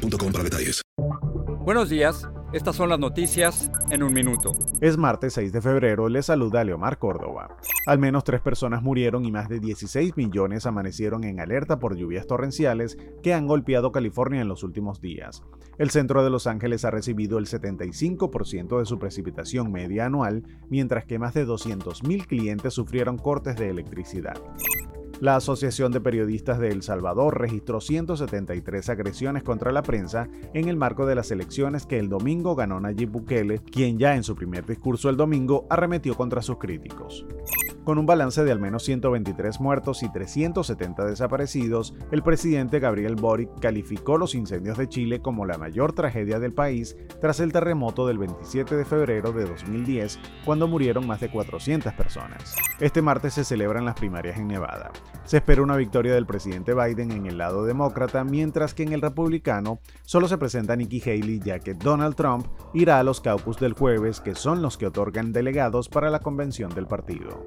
boostmobile.com para detalles. Buenos días. Estas son las noticias en un minuto. Es martes 6 de febrero, le saluda Leomar Córdoba. Al menos tres personas murieron y más de 16 millones amanecieron en alerta por lluvias torrenciales que han golpeado California en los últimos días. El centro de Los Ángeles ha recibido el 75% de su precipitación media anual, mientras que más de 200.000 clientes sufrieron cortes de electricidad. La Asociación de Periodistas de El Salvador registró 173 agresiones contra la prensa en el marco de las elecciones que el domingo ganó Nayib Bukele, quien ya en su primer discurso el domingo arremetió contra sus críticos. Con un balance de al menos 123 muertos y 370 desaparecidos, el presidente Gabriel Boric calificó los incendios de Chile como la mayor tragedia del país tras el terremoto del 27 de febrero de 2010, cuando murieron más de 400 personas. Este martes se celebran las primarias en Nevada. Se espera una victoria del presidente Biden en el lado demócrata, mientras que en el republicano solo se presenta Nikki Haley ya que Donald Trump irá a los caucus del jueves, que son los que otorgan delegados para la convención del partido.